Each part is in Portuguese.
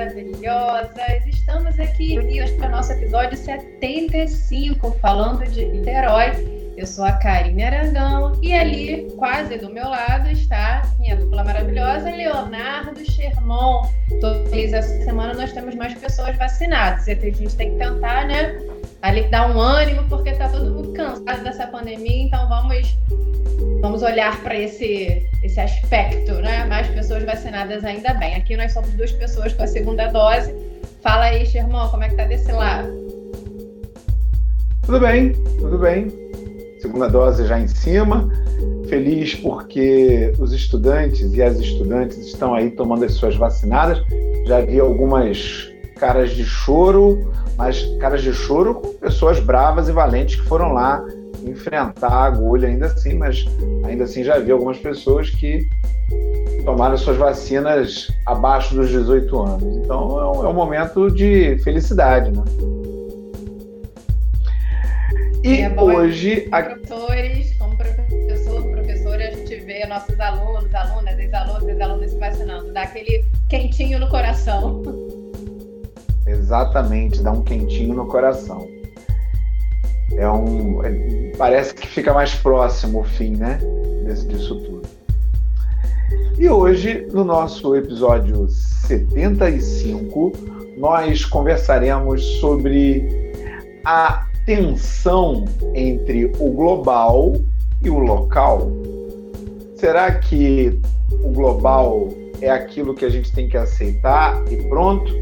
maravilhosas! Estamos aqui para o nosso episódio 75, falando de Niterói. Eu sou a Karine Aragão e ali, quase do meu lado, está minha dupla maravilhosa, Leonardo Sherman. Estou feliz essa semana, nós temos mais pessoas vacinadas. A gente tem que tentar, né? Ali dar um ânimo, porque está todo mundo cansado dessa pandemia, então vamos vamos olhar para esse, esse aspecto, né? Mais pessoas vacinadas ainda bem. Aqui nós somos duas pessoas com a segunda dose. Fala aí, Xermão, como é que tá desse lado? Tudo bem, tudo bem. Segunda dose já em cima. Feliz porque os estudantes e as estudantes estão aí tomando as suas vacinadas. Já vi algumas caras de choro, mas caras de choro com pessoas bravas e valentes que foram lá enfrentar a agulha ainda assim, mas ainda assim já vi algumas pessoas que tomaram suas vacinas abaixo dos 18 anos. Então é um, é um momento de felicidade, né? E é hoje. Como professores, como professor, professora, a gente vê nossos alunos, alunas, ex-alunos, ex-alunas se vacinando, dá aquele quentinho no coração. Exatamente, dá um quentinho no coração é um é, parece que fica mais próximo o fim, né, desse, disso tudo. E hoje, no nosso episódio 75, nós conversaremos sobre a tensão entre o global e o local. Será que o global é aquilo que a gente tem que aceitar e pronto?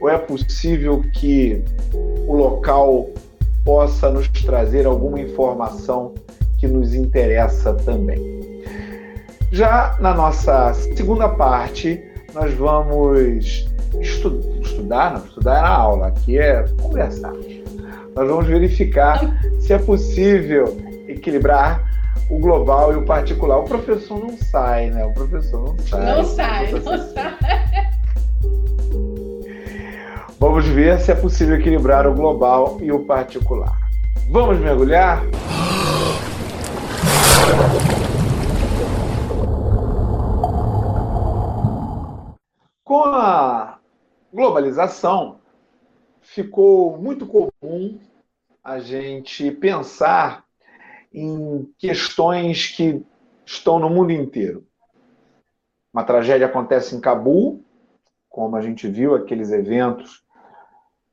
Ou é possível que o local possa nos trazer alguma informação que nos interessa também. Já na nossa segunda parte, nós vamos estu estudar, não, estudar é na aula, aqui é conversar. Nós vamos verificar se é possível equilibrar o global e o particular. O professor não sai, né? O professor não sai. Não sai, não sai. Vamos ver se é possível equilibrar o global e o particular. Vamos mergulhar? Com a globalização, ficou muito comum a gente pensar em questões que estão no mundo inteiro. Uma tragédia acontece em Cabul, como a gente viu aqueles eventos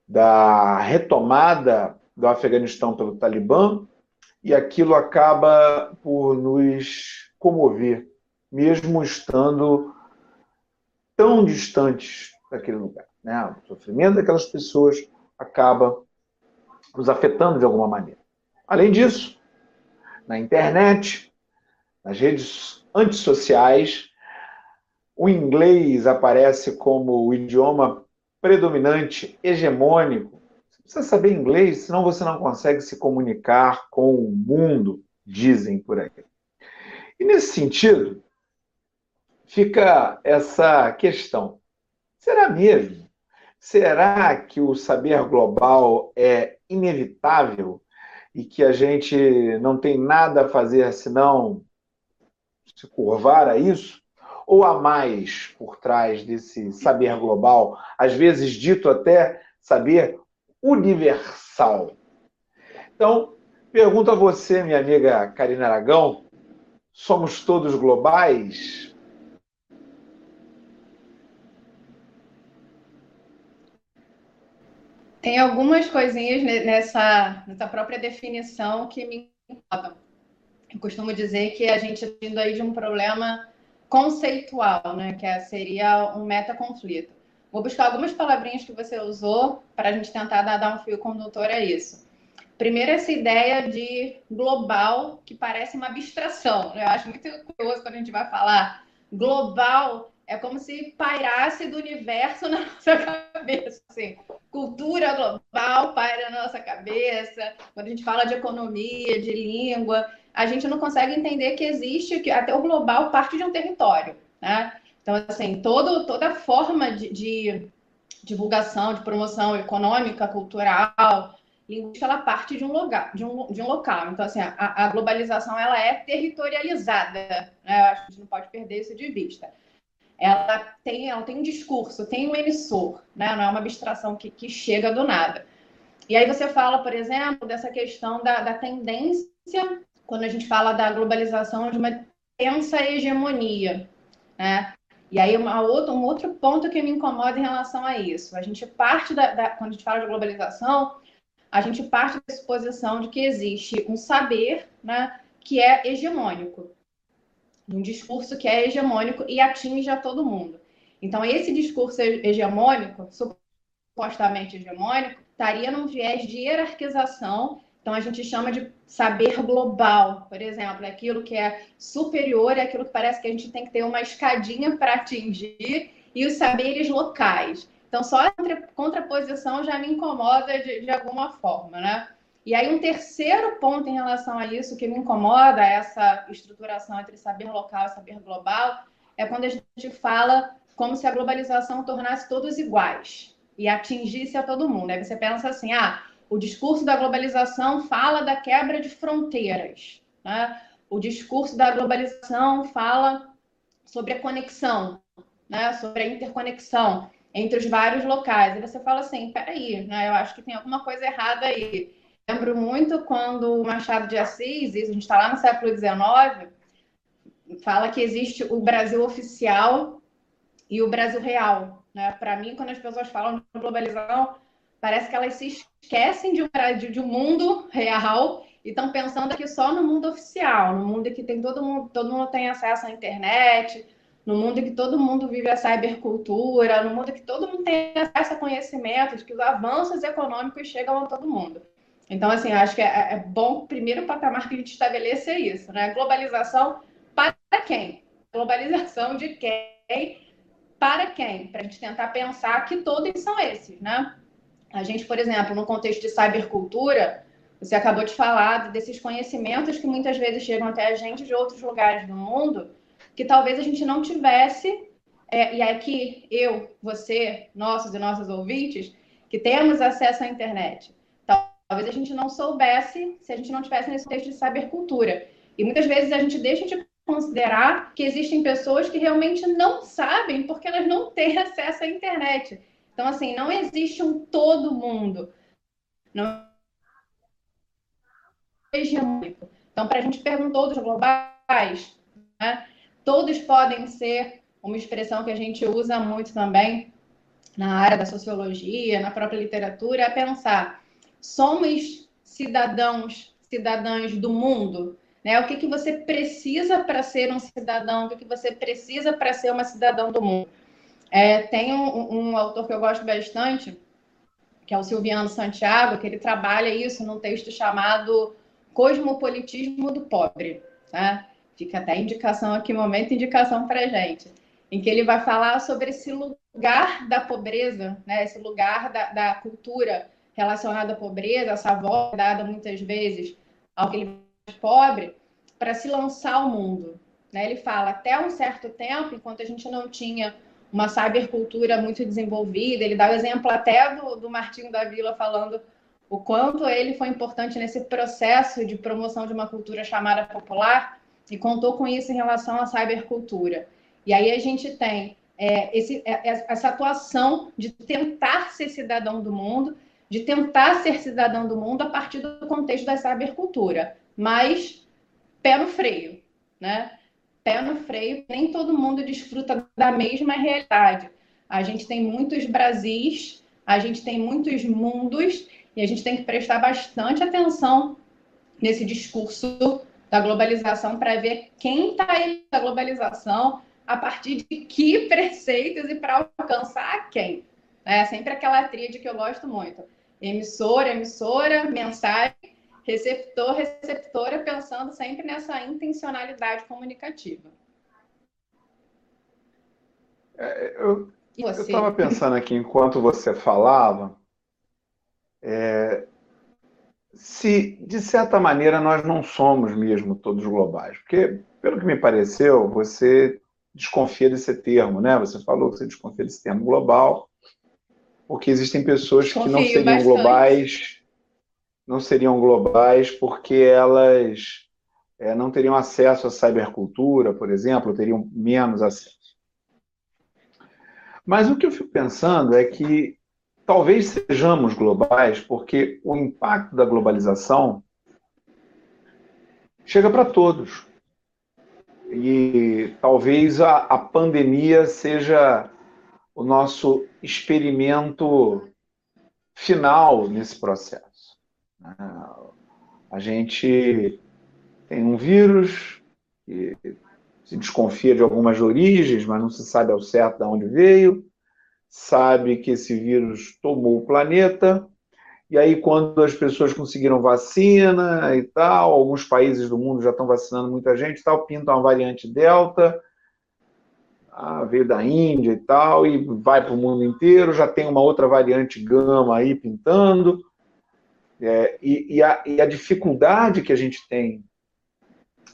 da retomada do Afeganistão pelo Talibã, e aquilo acaba por nos comover, mesmo estando tão distantes daquele lugar. Né? O sofrimento daquelas pessoas acaba nos afetando de alguma maneira. Além disso, na internet, nas redes antissociais, o inglês aparece como o idioma predominante, hegemônico. Você precisa saber inglês, senão você não consegue se comunicar com o mundo, dizem por aí. E nesse sentido, fica essa questão: será mesmo? Será que o saber global é inevitável e que a gente não tem nada a fazer senão se curvar a isso? Ou há mais por trás desse saber global, às vezes dito até saber universal? Então, pergunto a você, minha amiga Karina Aragão, somos todos globais? Tem algumas coisinhas nessa, nessa própria definição que me incomodam. Eu costumo dizer que a gente está indo aí de um problema conceitual, né? Que é, seria um metaconflito. Vou buscar algumas palavrinhas que você usou para a gente tentar dar, um fio condutor a isso. Primeiro, essa ideia de global, que parece uma abstração. Né? Eu acho muito curioso quando a gente vai falar global, é como se pairasse do universo na nossa cabeça. Assim, cultura global paira na nossa cabeça. Quando a gente fala de economia, de língua, a gente não consegue entender que existe, que até o global parte de um território, né? Então, assim, todo, toda forma de, de divulgação, de promoção econômica, cultural, linguística, ela parte de um lugar, de um, de um local. Então, assim, a, a globalização, ela é territorializada, né? Eu acho que a gente não pode perder isso de vista. ela tem, ela tem um discurso, tem um emissor, né? não é uma abstração que, que chega do nada. E aí você fala, por exemplo, dessa questão da, da tendência, quando a gente fala da globalização de uma tensa hegemonia. Né? E aí uma outra, um outro ponto que me incomoda em relação a isso. A gente parte da, da, quando a gente fala de globalização, a gente parte da suposição de que existe um saber né, que é hegemônico um discurso que é hegemônico e atinge a todo mundo. Então, esse discurso hegemônico, supostamente hegemônico, estaria num viés de hierarquização. Então, a gente chama de saber global, por exemplo, aquilo que é superior, é aquilo que parece que a gente tem que ter uma escadinha para atingir, e os saberes locais. Então, só a contraposição já me incomoda de, de alguma forma, né? E aí, um terceiro ponto em relação a isso que me incomoda, essa estruturação entre saber local e saber global, é quando a gente fala como se a globalização tornasse todos iguais e atingisse a todo mundo. Aí você pensa assim: ah, o discurso da globalização fala da quebra de fronteiras, né? o discurso da globalização fala sobre a conexão, né? sobre a interconexão entre os vários locais. E você fala assim: peraí, né? eu acho que tem alguma coisa errada aí lembro muito quando o Machado de Assis, a gente está lá no século XIX, fala que existe o Brasil oficial e o Brasil real. Né? Para mim, quando as pessoas falam de globalização, parece que elas se esquecem de um, de um mundo real e estão pensando aqui só no mundo oficial, no mundo que tem todo mundo, todo mundo tem acesso à internet, no mundo que todo mundo vive a cybercultura, no mundo que todo mundo tem acesso a conhecimento, de que os avanços econômicos chegam a todo mundo. Então, assim, acho que é, é bom, primeiro patamar que a gente estabeleça é isso, né? Globalização para quem? Globalização de quem? Para quem? Para a gente tentar pensar que todos são esses, né? A gente, por exemplo, no contexto de cybercultura, você acabou de falar desses conhecimentos que muitas vezes chegam até a gente de outros lugares do mundo, que talvez a gente não tivesse, é, e aqui eu, você, nossos e nossas ouvintes, que temos acesso à internet talvez a gente não soubesse se a gente não tivesse nesse texto de cybercultura. E muitas vezes a gente deixa de considerar que existem pessoas que realmente não sabem porque elas não têm acesso à internet. Então, assim, não existe um todo mundo. Não. Então, para a gente perguntou dos globais, né, todos podem ser uma expressão que a gente usa muito também na área da sociologia, na própria literatura, é pensar somos cidadãos, cidadãs do mundo, né? O que, que você precisa para ser um cidadão? O que, que você precisa para ser uma cidadã do mundo? É, tem um, um, autor que eu gosto bastante, que é o Silviano Santiago, que ele trabalha isso num texto chamado Cosmopolitismo do Pobre. Tá? Fica até indicação aqui, momento indicação para gente, em que ele vai falar sobre esse lugar da pobreza, né? esse lugar da, da cultura relacionado à pobreza, essa voz dada muitas vezes ao que ele é pobre, para se lançar ao mundo. Né? Ele fala, até um certo tempo, enquanto a gente não tinha uma cybercultura muito desenvolvida, ele dá o exemplo até do, do Martinho da Vila falando o quanto ele foi importante nesse processo de promoção de uma cultura chamada popular e contou com isso em relação à cybercultura. E aí a gente tem é, esse, é, essa atuação de tentar ser cidadão do mundo de tentar ser cidadão do mundo a partir do contexto da cybercultura, mas pé no freio, né? Pé no freio, nem todo mundo desfruta da mesma realidade. A gente tem muitos Brasis, a gente tem muitos mundos, e a gente tem que prestar bastante atenção nesse discurso da globalização para ver quem está aí na globalização, a partir de que preceitos e para alcançar quem. É sempre aquela tríade que eu gosto muito emissora, emissora, mensagem, receptor, receptora, pensando sempre nessa intencionalidade comunicativa. É, eu estava pensando aqui enquanto você falava, é, se de certa maneira nós não somos mesmo todos globais, porque pelo que me pareceu, você desconfia desse termo, né? Você falou que você desconfia desse termo global porque existem pessoas que não seriam bastante. globais, não seriam globais porque elas é, não teriam acesso à cybercultura, por exemplo, teriam menos acesso. Mas o que eu fico pensando é que talvez sejamos globais, porque o impacto da globalização chega para todos. E talvez a, a pandemia seja o nosso experimento final nesse processo. A gente tem um vírus que se desconfia de algumas origens, mas não se sabe ao certo de onde veio, sabe que esse vírus tomou o planeta, e aí quando as pessoas conseguiram vacina e tal, alguns países do mundo já estão vacinando muita gente, tal, pinta uma variante Delta, ah, veio da Índia e tal, e vai para o mundo inteiro, já tem uma outra variante Gama aí pintando, é, e, e, a, e a dificuldade que a gente tem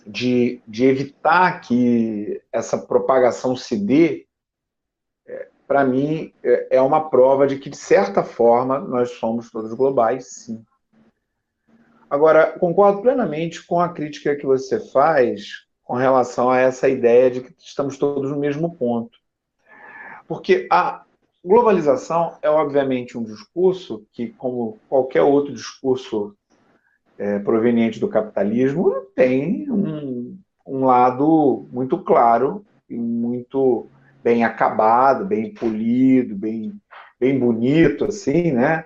de, de evitar que essa propagação se dê, é, para mim, é, é uma prova de que, de certa forma, nós somos todos globais, sim. Agora, concordo plenamente com a crítica que você faz com relação a essa ideia de que estamos todos no mesmo ponto. Porque a globalização é, obviamente, um discurso que, como qualquer outro discurso é, proveniente do capitalismo tem um, um lado muito claro e muito bem acabado, bem polido, bem, bem bonito, assim, né?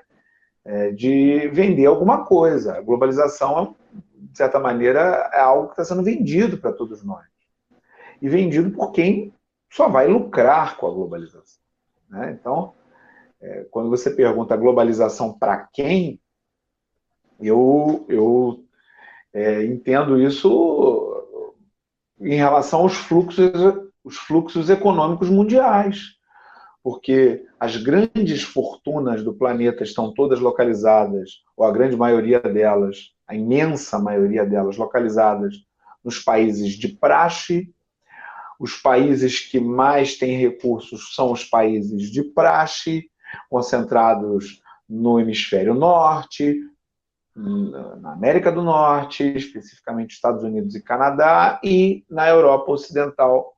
É, de vender alguma coisa. A globalização, de certa maneira, é algo que está sendo vendido para todos nós. E vendido por quem só vai lucrar com a globalização. Né? Então, é, quando você pergunta globalização para quem, eu, eu é, entendo isso em relação aos fluxos, os fluxos econômicos mundiais, porque as grandes fortunas do planeta estão todas localizadas, ou a grande maioria delas, a imensa maioria delas, localizadas nos países de praxe. Os países que mais têm recursos são os países de praxe, concentrados no hemisfério norte, na América do Norte, especificamente Estados Unidos e Canadá, e na Europa Ocidental.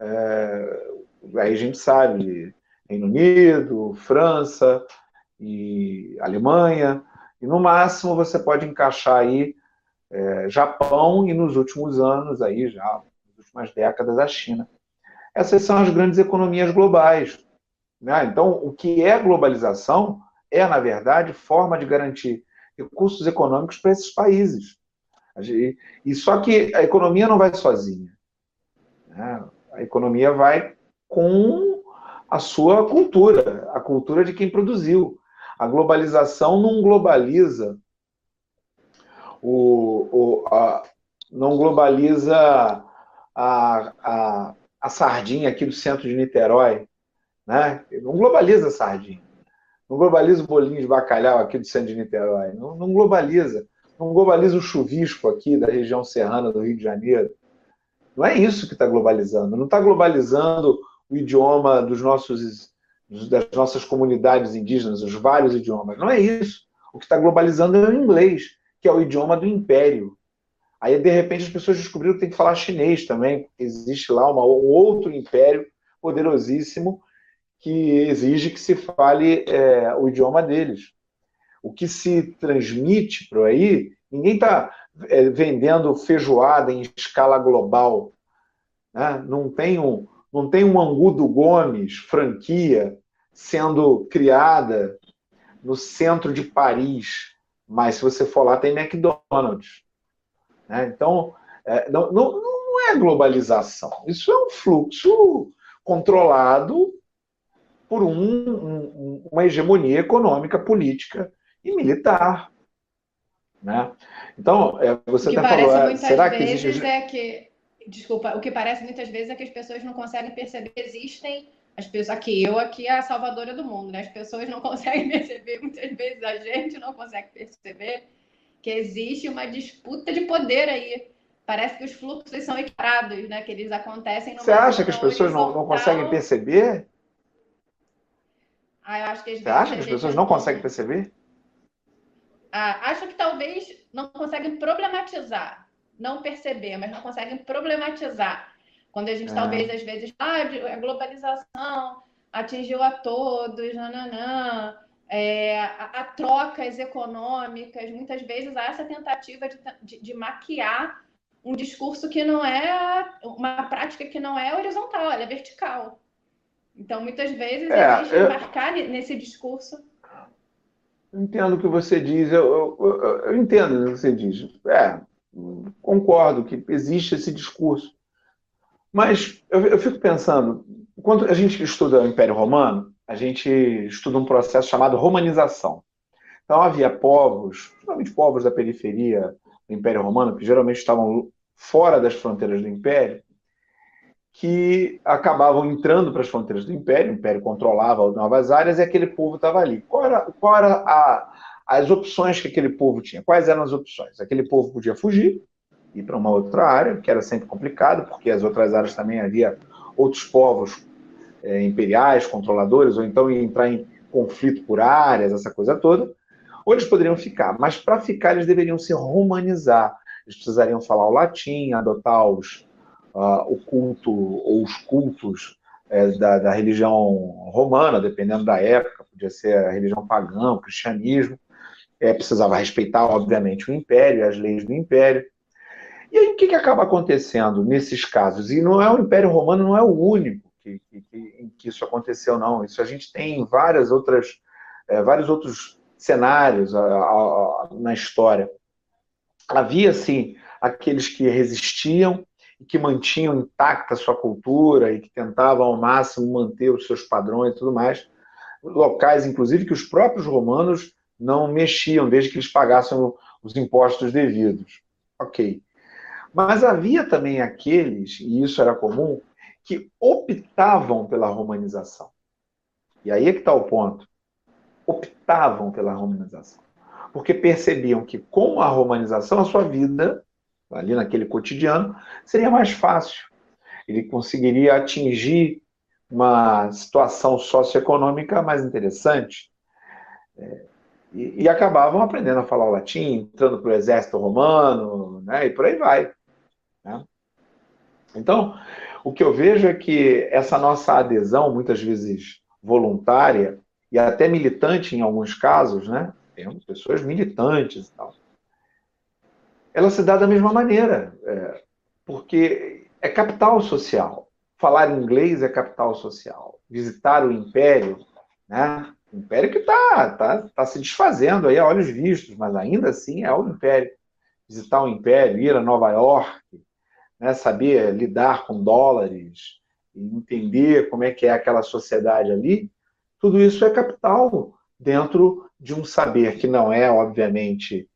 É, aí a gente sabe, Reino Unido, França e Alemanha, e no máximo você pode encaixar aí é, Japão e nos últimos anos, aí já, últimas décadas, a China. Essas são as grandes economias globais. Né? Então, o que é globalização é, na verdade, forma de garantir recursos econômicos para esses países. E só que a economia não vai sozinha. Né? A economia vai com a sua cultura, a cultura de quem produziu. A globalização não globaliza o, o a, não globaliza a, a, a sardinha aqui do centro de Niterói, né? Não globaliza a sardinha. Não globaliza o bolinho de bacalhau aqui do centro de Niterói. Não, não globaliza. Não globaliza o chuvisco aqui da região serrana do Rio de Janeiro. Não é isso que está globalizando. Não está globalizando o idioma dos nossos, das nossas comunidades indígenas, os vários idiomas. Não é isso. O que está globalizando é o inglês, que é o idioma do império. Aí, de repente, as pessoas descobriram que tem que falar chinês também, porque existe lá uma, um outro império poderosíssimo que exige que se fale é, o idioma deles. O que se transmite por aí, ninguém está é, vendendo feijoada em escala global. Né? Não, tem um, não tem um Angudo Gomes, franquia, sendo criada no centro de Paris, mas se você for lá, tem McDonald's. Né? Então, é, não, não, não é globalização. Isso é um fluxo controlado por um, um, uma hegemonia econômica, política e militar. Né? Então, é, você até falou, ah, será que existe... É que, desculpa, o que parece muitas vezes é que as pessoas não conseguem perceber que existem as pessoas aqui, eu aqui é a salvadora do mundo, né? As pessoas não conseguem perceber, muitas vezes a gente não consegue perceber que existe uma disputa de poder aí. Parece que os fluxos são equilibrados, né? Que eles acontecem. Você acha que as pessoas não, não conseguem perceber? Ah, eu acho que Você acha que as pessoas não conseguem perceber? Ah, acho que talvez não conseguem problematizar, não perceber, mas não conseguem problematizar. Quando a gente é. talvez às vezes, ah, a globalização atingiu a todos, nananã, é, a, a, trocas econômicas, muitas vezes há essa tentativa de, de, de, maquiar um discurso que não é uma prática que não é horizontal, ela é vertical. Então, muitas vezes, é, existe eu... embarcar nesse discurso. Entendo o que você diz, eu, eu, eu entendo o que você diz. É, concordo que existe esse discurso. Mas eu, eu fico pensando, quando a gente estuda o Império Romano, a gente estuda um processo chamado romanização. Então havia povos, principalmente povos da periferia do Império Romano, que geralmente estavam fora das fronteiras do Império, que acabavam entrando para as fronteiras do Império, o Império controlava novas áreas e aquele povo estava ali. Qual era, qual era a, as opções que aquele povo tinha? Quais eram as opções? Aquele povo podia fugir, ir para uma outra área, que era sempre complicado, porque as outras áreas também havia outros povos é, imperiais, controladores, ou então entrar em conflito por áreas, essa coisa toda, ou eles poderiam ficar. Mas para ficar, eles deveriam se romanizar. Eles precisariam falar o latim, adotar os, uh, o culto ou os cultos é, da, da, religião romana, dependendo da época, podia ser a religião pagã, o cristianismo. É, precisava respeitar, obviamente, o império, as leis do império. E aí, o que, que acaba acontecendo nesses casos? E não é o Império Romano, não é o único que, que, que, que isso aconteceu, não. Isso a gente tem várias outras, é, vários outros cenários a, a, a, na história. Havia, sim, aqueles que resistiam e que mantinham intacta a sua cultura e que tentavam ao máximo manter os seus padrões e tudo mais. Locais, inclusive, que os próprios romanos não mexiam, desde que eles pagassem os impostos devidos. Ok. Mas havia também aqueles, e isso era comum, que optavam pela romanização. E aí é que está o ponto. Optavam pela romanização. Porque percebiam que com a romanização a sua vida, ali naquele cotidiano, seria mais fácil. Ele conseguiria atingir uma situação socioeconômica mais interessante. É, e, e, acabavam aprendendo a falar o latim, entrando para o exército romano, né, e por aí vai. Né? Então, o que eu vejo é que essa nossa adesão, muitas vezes voluntária e até militante em alguns casos, né? Temos pessoas militantes e tal. Ela se dá da mesma maneira, é, porque é capital social. Falar inglês é capital social. Visitar o império, né? O império que está tá, tá se desfazendo aí a olhos vistos, mas ainda assim é o império. Visitar o império, ir a Nova York, né, saber lidar com dólares, entender como é que é aquela sociedade ali, tudo isso é capital dentro de um saber que não é, obviamente,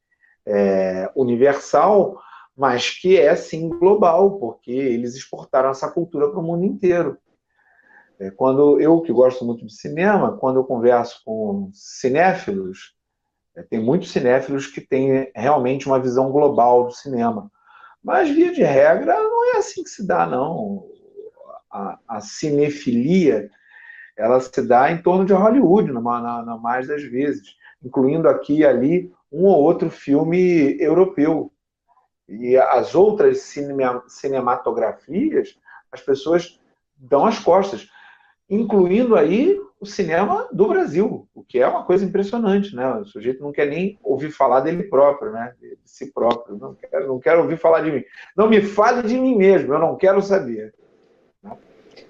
é, universal, mas que é sim global, porque eles exportaram essa cultura para o mundo inteiro. É, quando eu, que gosto muito de cinema, quando eu converso com cinéfilos, é, tem muitos cinéfilos que têm realmente uma visão global do cinema. Mas, via de regra, não é assim que se dá, não. A, a cinefilia, ela se dá em torno de Hollywood, na, na, na mais das vezes, incluindo aqui e ali um ou outro filme europeu. E as outras cinema, cinematografias, as pessoas dão as costas, incluindo aí o cinema do Brasil, o que é uma coisa impressionante, né? O sujeito não quer nem ouvir falar dele próprio, né? De si próprio. Não quero, não quero ouvir falar de mim. Não me fale de mim mesmo, eu não quero saber.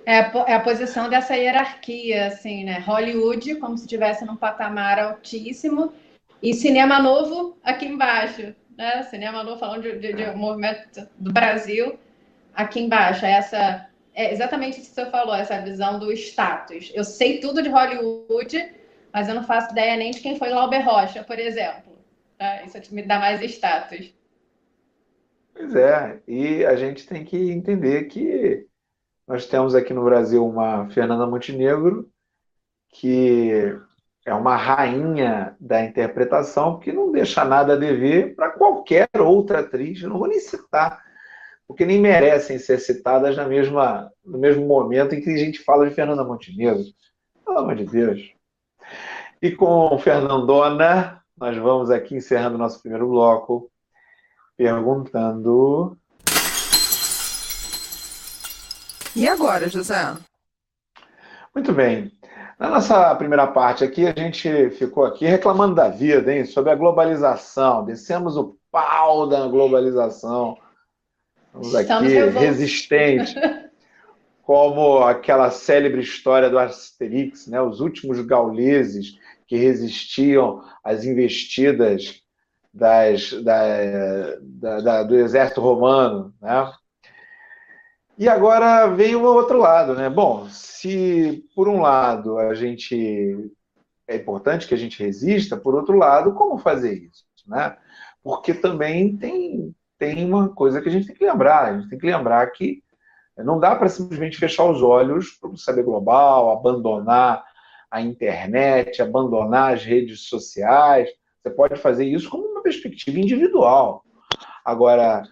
É a, é posição dessa hierarquia, assim, né? Hollywood, como se estivesse num patamar altíssimo, e cinema novo aqui embaixo, né? Cinema novo, falando de, de, de movimento do Brasil, aqui embaixo. Essa é exatamente isso que você falou, essa visão do status. Eu sei tudo de Hollywood, mas eu não faço ideia nem de quem foi Lauber Rocha, por exemplo. Tá? Isso me dá mais status. Pois é, e a gente tem que entender que nós temos aqui no Brasil uma Fernanda Montenegro, que é uma rainha da interpretação, que não deixa nada a dever para qualquer outra atriz, não vou nem citar porque nem merecem ser citadas na mesma, no mesmo momento em que a gente fala de Fernanda Montenegro. Pelo amor de Deus. E com Fernandona, nós vamos aqui encerrando nosso primeiro bloco, perguntando. E agora, José? Muito bem. Na nossa primeira parte aqui, a gente ficou aqui reclamando da vida, hein? Sobre a globalização. Descemos o pau da globalização. Estamos aqui resistentes. Como aquela célebre história do Asterix, né? Os últimos gauleses que resistiam às investidas das, da, da, da, do exército romano, né? E agora vem o outro lado, né? Bom, se por um lado a gente é importante que a gente resista, por outro lado, como fazer isso, né? Porque também tem tem uma coisa que a gente tem que lembrar, a gente tem que lembrar que não dá para simplesmente fechar os olhos para o saber global, abandonar a internet, abandonar as redes sociais. Você pode fazer isso como uma perspectiva individual. Agora,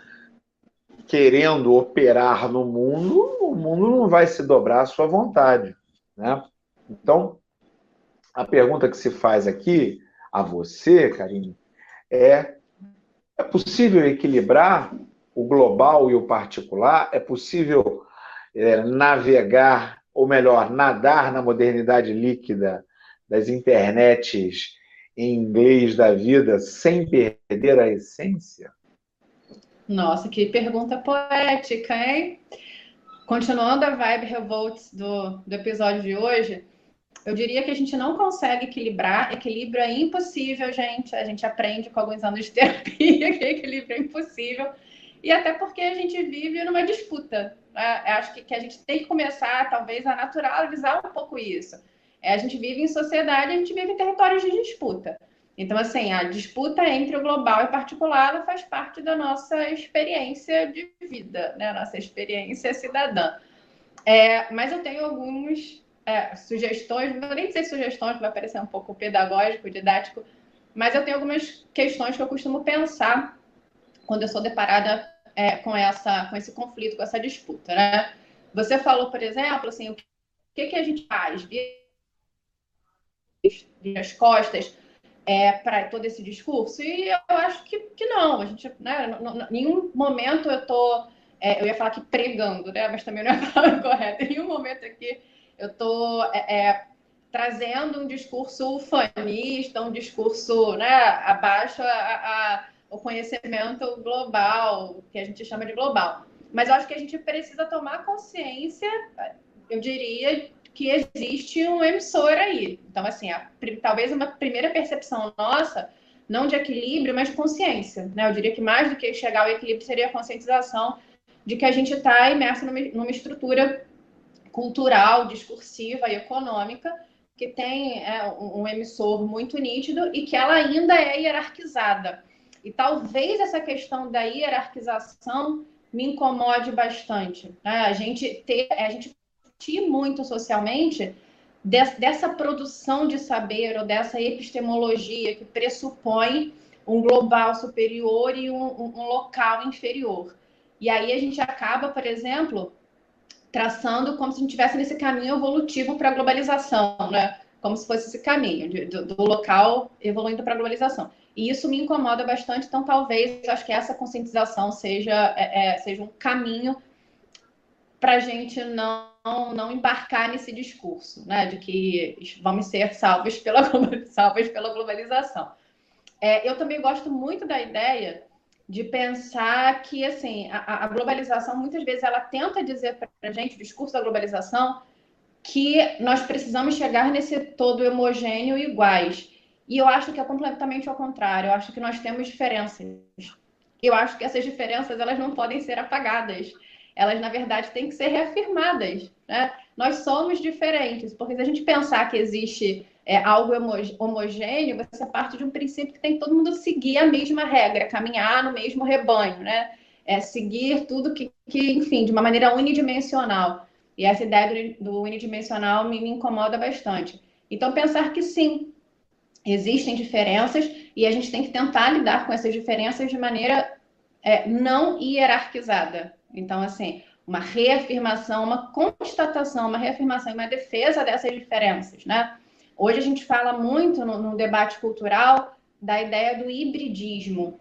querendo operar no mundo, o mundo não vai se dobrar à sua vontade. Né? Então, a pergunta que se faz aqui a você, Karine, é: é possível equilibrar o global e o particular? É possível é, navegar, ou melhor, nadar na modernidade líquida das internets em inglês da vida sem perder a essência? Nossa, que pergunta poética, hein? Continuando a vibe revolts do, do episódio de hoje, eu diria que a gente não consegue equilibrar. Equilíbrio é impossível, gente. A gente aprende com alguns anos de terapia que equilíbrio é impossível. E até porque a gente vive numa disputa. Né? Eu acho que, que a gente tem que começar, talvez, a naturalizar um pouco isso. É, a gente vive em sociedade, a gente vive em territórios de disputa. Então, assim, a disputa entre o global e o particular faz parte da nossa experiência de vida, né? Nossa experiência cidadã. É, mas eu tenho algumas é, sugestões, não vou nem dizer sugestões, vai parecer um pouco pedagógico, didático, mas eu tenho algumas questões que eu costumo pensar quando eu sou deparada é, com, essa, com esse conflito, com essa disputa, né? Você falou, por exemplo, assim, o que, que a gente faz? as costas é, para todo esse discurso? E eu acho que, que não. A gente, né, nenhum momento eu tô, é, eu ia falar que pregando, né? Mas também não é a palavra correta. Em nenhum momento aqui eu tô é, é trazendo um discurso fanista, um discurso né, abaixo a, a, o conhecimento global, que a gente chama de global. Mas eu acho que a gente precisa tomar consciência, eu diria, que existe um emissor aí. Então, assim, a, talvez uma primeira percepção nossa, não de equilíbrio, mas de consciência. Né? Eu diria que mais do que chegar ao equilíbrio seria a conscientização de que a gente está imerso numa, numa, estrutura cultural, discursiva e econômica que tem é, um, emissor muito nítido e que ela ainda é hierarquizada. E talvez essa questão da hierarquização me incomode bastante. Né? A gente ter, a gente discutir muito socialmente dessa produção de saber ou dessa epistemologia que pressupõe um global superior e um, um, local inferior. E aí a gente acaba, por exemplo, traçando como se a gente estivesse nesse caminho evolutivo para a globalização, né? Como se fosse esse caminho do, do, local evoluindo para a globalização. E isso me incomoda bastante, então talvez acho que essa conscientização seja, é, é, seja um caminho para a gente não não, embarcar nesse discurso, né, de que vamos ser salvos pela, salvos pela globalização. É, eu também gosto muito da ideia de pensar que, assim, a, a globalização, muitas vezes, ela tenta dizer para a gente, o discurso da globalização, que nós precisamos chegar nesse todo homogêneo e iguais. E eu acho que é completamente ao contrário. Eu acho que nós temos diferenças. Eu acho que essas diferenças elas não podem ser apagadas elas na verdade têm que ser reafirmadas. Né? Nós somos diferentes, porque se a gente pensar que existe é, algo homogêneo, você parte de um princípio que tem que todo mundo seguir a mesma regra, caminhar no mesmo rebanho, né? É, seguir tudo que, que, enfim, de uma maneira unidimensional. E essa ideia do, do unidimensional me, me incomoda bastante. Então, pensar que sim, existem diferenças e a gente tem que tentar lidar com essas diferenças de maneira é, não hierarquizada, então, assim, uma reafirmação, uma constatação, uma reafirmação e uma defesa dessas diferenças, né? Hoje a gente fala muito no, no debate cultural da ideia do hibridismo,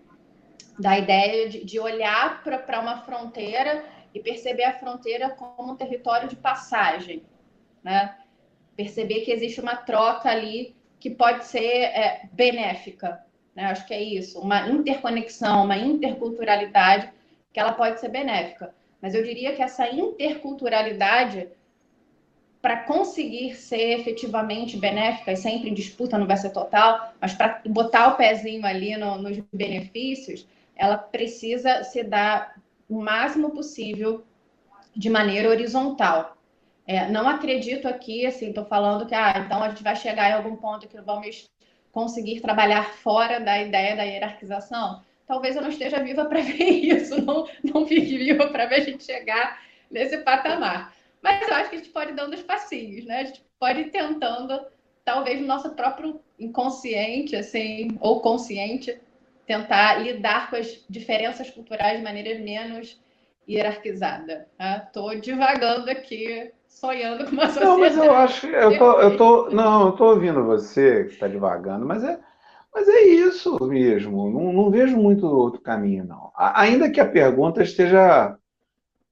da ideia de, de olhar para uma fronteira e perceber a fronteira como um território de passagem, né? perceber que existe uma troca ali que pode ser é, benéfica. Né? Acho que é isso, uma interconexão, uma interculturalidade que ela pode ser benéfica. Mas eu diria que essa interculturalidade, para conseguir ser efetivamente benéfica, e sempre em disputa não vai ser total, mas para botar o pezinho ali no, nos benefícios, ela precisa se dar o máximo possível de maneira horizontal. É, não acredito aqui, assim, estou falando que ah, então a gente vai chegar em algum ponto que vamos conseguir trabalhar fora da ideia da hierarquização. Talvez eu não esteja viva para ver isso, não, não fique viva para ver a gente chegar nesse patamar. Mas eu acho que a gente pode ir dando os passinhos, né? A gente pode ir tentando, talvez no nosso próprio inconsciente, assim, ou consciente, tentar lidar com as diferenças culturais de maneira menos hierarquizada. Estou tá? divagando aqui, sonhando com uma sociedade. Não, mas eu acho, eu tô, eu tô, não, eu tô ouvindo você que está divagando, mas é, mas é isso mesmo. Não, não, vejo muito outro caminho, não. Ainda que a pergunta esteja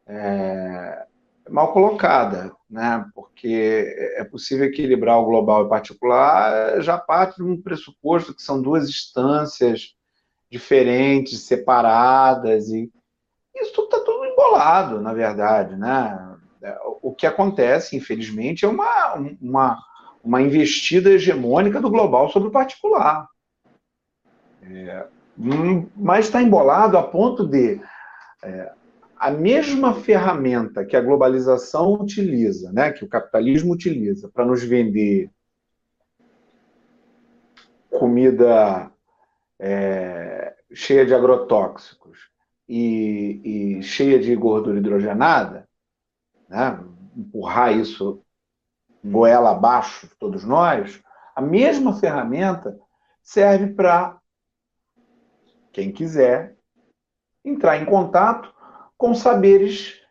é, mal colocada, né? Porque é possível equilibrar o global e o particular já parte de um pressuposto que são duas instâncias diferentes, separadas e isso tudo está tudo embolado, na verdade, né? O que acontece, infelizmente, é uma, uma, uma investida hegemônica do global sobre o particular. É, hum, mas está embolado a ponto de é, a mesma ferramenta que a globalização utiliza, né, que o capitalismo utiliza para nos vender comida é, cheia de agrotóxicos e, e, cheia de gordura hidrogenada, né, empurrar isso goela abaixo, todos nós, a mesma ferramenta serve para quem quiser entrar em contato com saberes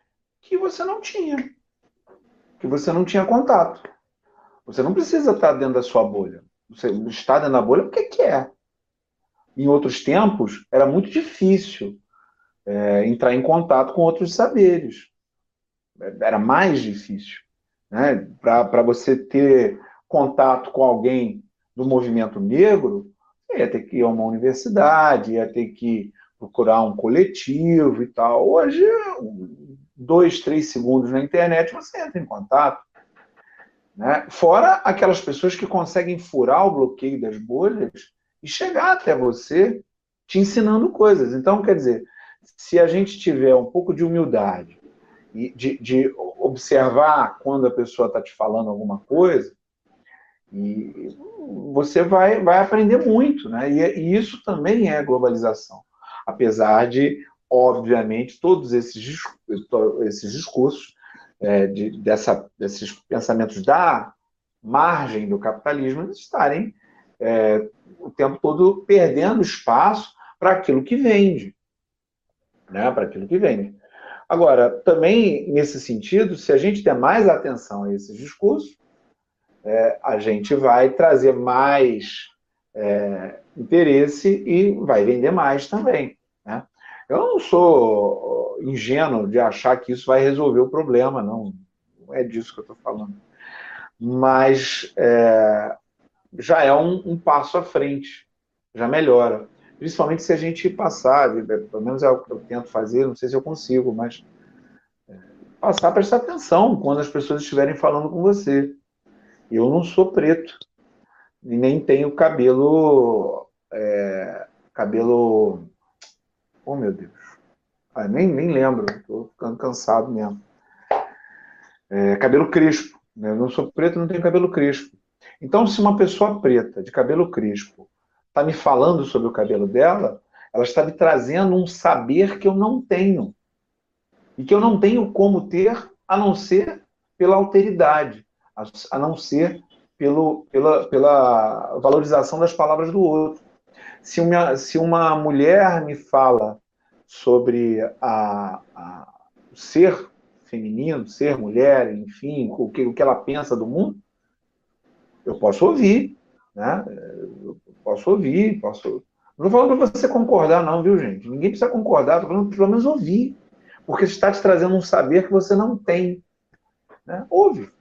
que você não tinha, que você não tinha contato. Você não precisa estar dentro da sua bolha. Você está dentro da bolha porque quer. Em outros tempos, era muito difícil é, entrar em contato com outros saberes. Era mais difícil. Né? Para você ter contato com alguém do movimento negro, ia ter que ir a uma universidade, ia ter que procurar um coletivo e tal. Hoje, dois, três segundos na internet, você entra em contato. Né? Fora aquelas pessoas que conseguem furar o bloqueio das bolhas e chegar até você te ensinando coisas. Então, quer dizer, se a gente tiver um pouco de humildade de, de observar quando a pessoa está te falando alguma coisa, e você vai, vai aprender muito, né? E, e isso também é globalização. Apesar de, obviamente, todos esses, esses discursos, é, de, dessa, desses pensamentos da margem do capitalismo estarem é, o tempo todo perdendo espaço para aquilo que vende. Né? Para aquilo que vende. Agora, também nesse sentido, se a gente der mais atenção a esses discursos, é, a gente vai trazer mais é, interesse e vai vender mais também. Né? Eu não sou ingênuo de achar que isso vai resolver o problema, não, não é disso que eu estou falando. Mas é, já é um, um, passo à frente, já melhora. Principalmente se a gente passar, pelo menos é o que eu tento fazer, não sei se eu consigo, mas é, passar a prestar atenção quando as pessoas estiverem falando com você. Eu não sou preto e nem tenho cabelo. É, cabelo. Oh, meu Deus. Ah, nem, nem lembro, estou ficando cansado mesmo. É, cabelo crespo. Né? Eu não sou preto, não tenho cabelo crespo. Então, se uma pessoa preta, de cabelo crespo, está me falando sobre o cabelo dela, ela está me trazendo um saber que eu não tenho. E que eu não tenho como ter, a não ser pela alteridade a, não ser pelo, pela, pela valorização das palavras do outro. Se uma, se uma mulher me fala sobre a, a, ser feminino, ser mulher, enfim, o que, o que ela pensa do mundo, eu posso ouvir, né? Posso ouvir, posso. Não estou falando para você concordar, não, viu, gente? Ninguém precisa concordar, estou falando pelo menos ouvir. Porque está te trazendo um saber que você não tem. Né? Ouve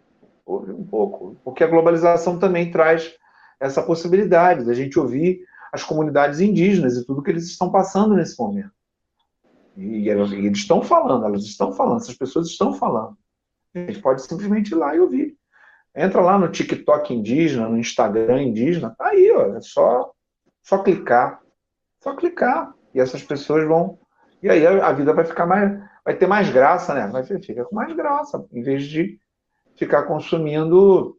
Ouve um pouco. Porque a globalização também traz essa possibilidade da gente ouvir as comunidades indígenas e tudo que eles estão passando nesse momento. E, eles estão falando, elas estão falando, essas pessoas estão falando. A gente pode simplesmente ir lá e ouvir. Entra lá no TikTok indígena, no Instagram indígena, tá aí, ó, é só, só clicar. Só clicar. E essas pessoas vão. E aí a, vida vai ficar mais. Vai ter mais graça, né? Vai ficar com mais graça, em vez de ficar consumindo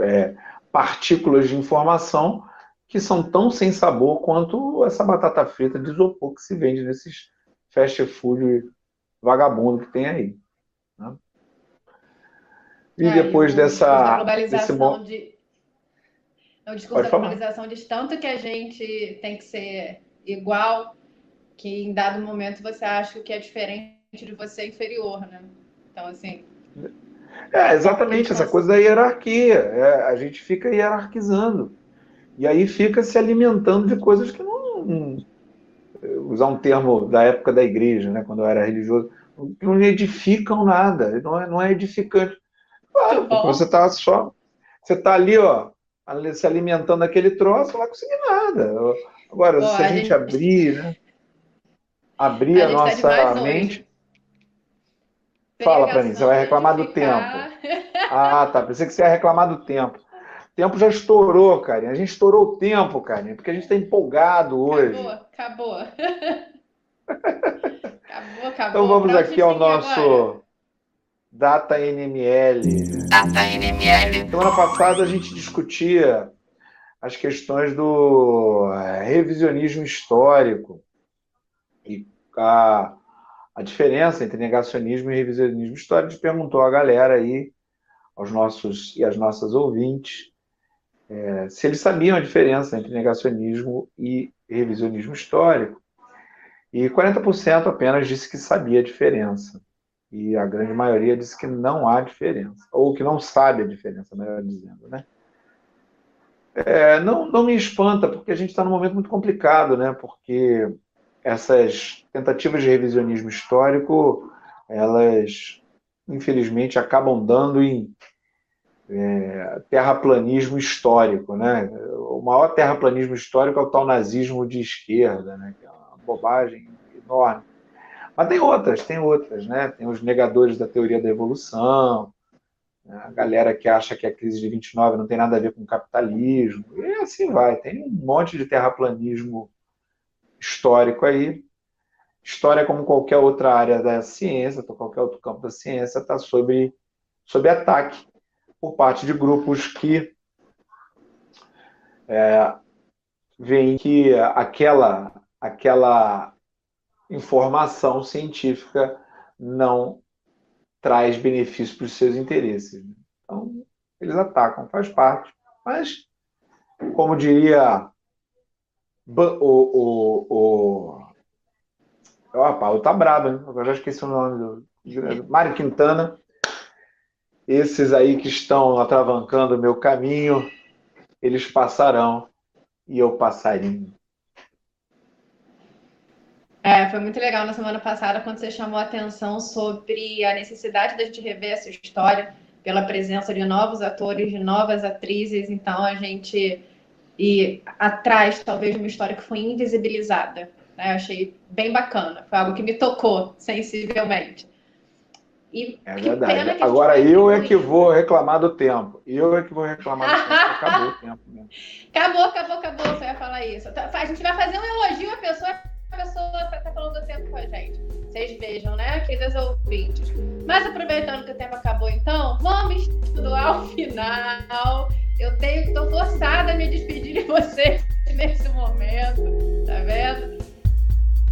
é, partículas de informação que são tão sem sabor quanto essa batata frita de isopor que se vende nesses fast food vagabundo que tem aí. E é, depois e dessa. Globalização desse... de... O discurso da globalização diz tanto que a gente tem que ser igual, que em dado momento você acha que o que é diferente de você é inferior, né? Então, assim. É, exatamente, essa coisa da hierarquia. É, a gente fica hierarquizando. E aí fica se alimentando de coisas que não, não. usar um termo da época da igreja, né, quando eu era religioso, que não edificam nada, não é, não é edificante. Claro, porque você está só. Você está ali, ó, se alimentando daquele troço, não vai conseguir nada. Agora, Pô, se a, a gente, gente, abrir, né? Abrir a, a tá nossa tá mente. Fala para mim, você vai reclamar do tempo. Ah, tá. Pensei que você ia reclamar do tempo. O tempo já estourou, cara. A gente estourou o tempo, cara, porque a gente está empolgado hoje. Acabou, acabou. acabou, acabou. Então vamos aqui ao nosso agora? Data NML. Data NML. Semana passada a gente discutia as questões do eh, revisionismo histórico e a, a diferença entre negacionismo e revisionismo histórico. A gente perguntou a galera aí, aos nossos e às nossas ouvintes, é, se eles sabiam a diferença entre negacionismo e revisionismo histórico. E 40% apenas disse que sabia a diferença. E a grande maioria disse que não há diferença, ou que não sabe a diferença, melhor dizendo, né? É, não, não me espanta, porque a gente está num momento muito complicado, né? Porque essas tentativas de revisionismo histórico, elas, infelizmente, acabam dando em é, terraplanismo histórico, né? O maior terraplanismo histórico é o tal nazismo de esquerda, né? Que é uma bobagem enorme. Mas tem outras, tem outras, né? Tem os negadores da teoria da evolução, né? a galera que acha que a crise de 29 não tem nada a ver com capitalismo, e assim vai. Tem um monte de terraplanismo histórico aí. História, como qualquer outra área da ciência, qualquer outro campo da ciência, está sob, sob ataque por parte de grupos que é, veem que aquela, aquela informação científica não traz benefício para os seus interesses. Então, eles atacam, faz parte. Mas, como diria o. o, o o tá brabo, hein? Eu já esqueci o nome do. Mário Quintana. Esses aí que estão atravancando o meu caminho, eles passarão e eu passarinho. É, foi muito legal na semana passada quando você chamou a atenção sobre a necessidade da gente rever essa história pela presença de novos atores, de novas atrizes. Então a gente ir atrás, talvez, de uma história que foi invisibilizada. Né? Eu achei bem bacana. Foi algo que me tocou sensivelmente. E é verdade. Agora eu é que vou reclamar do tempo. Eu é que vou reclamar do tempo. Acabou o tempo mesmo. Acabou, acabou, acabou. Você ia falar isso. Tá, a gente vai fazer um elogio à pessoa pessoa está falando do tempo com a gente. Vocês vejam, né, queridas ouvintes. Mas aproveitando que o tempo acabou, então, vamos estudar o final. Eu tenho, estou forçada a me despedir de vocês nesse momento, tá vendo?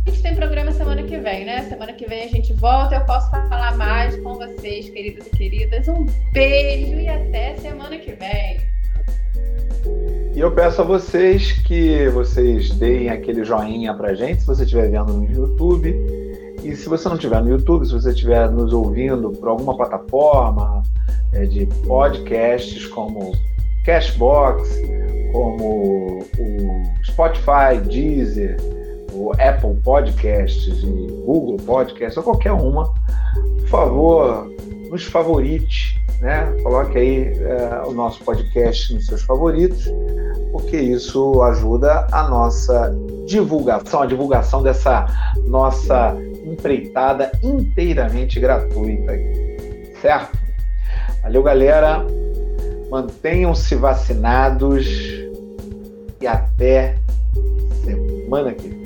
A gente tem programa semana que vem, né? Semana que vem a gente volta. Eu posso falar mais com vocês, queridos e queridas. Um beijo e até semana que vem. E eu peço a vocês que vocês deem aquele joinha pra gente, se você estiver vendo no YouTube. E se você não estiver no YouTube, se você estiver nos ouvindo por alguma plataforma é, de podcasts como Cashbox, como o Spotify, Deezer, o Apple Podcasts e Google Podcasts, ou qualquer uma, por favor, nos favorite, né? Coloque aí uh, o nosso podcast nos seus favoritos, porque isso ajuda a nossa divulgação, a divulgação dessa nossa empreitada inteiramente gratuita, certo? Valeu, galera. Mantenham-se vacinados e até semana que vem.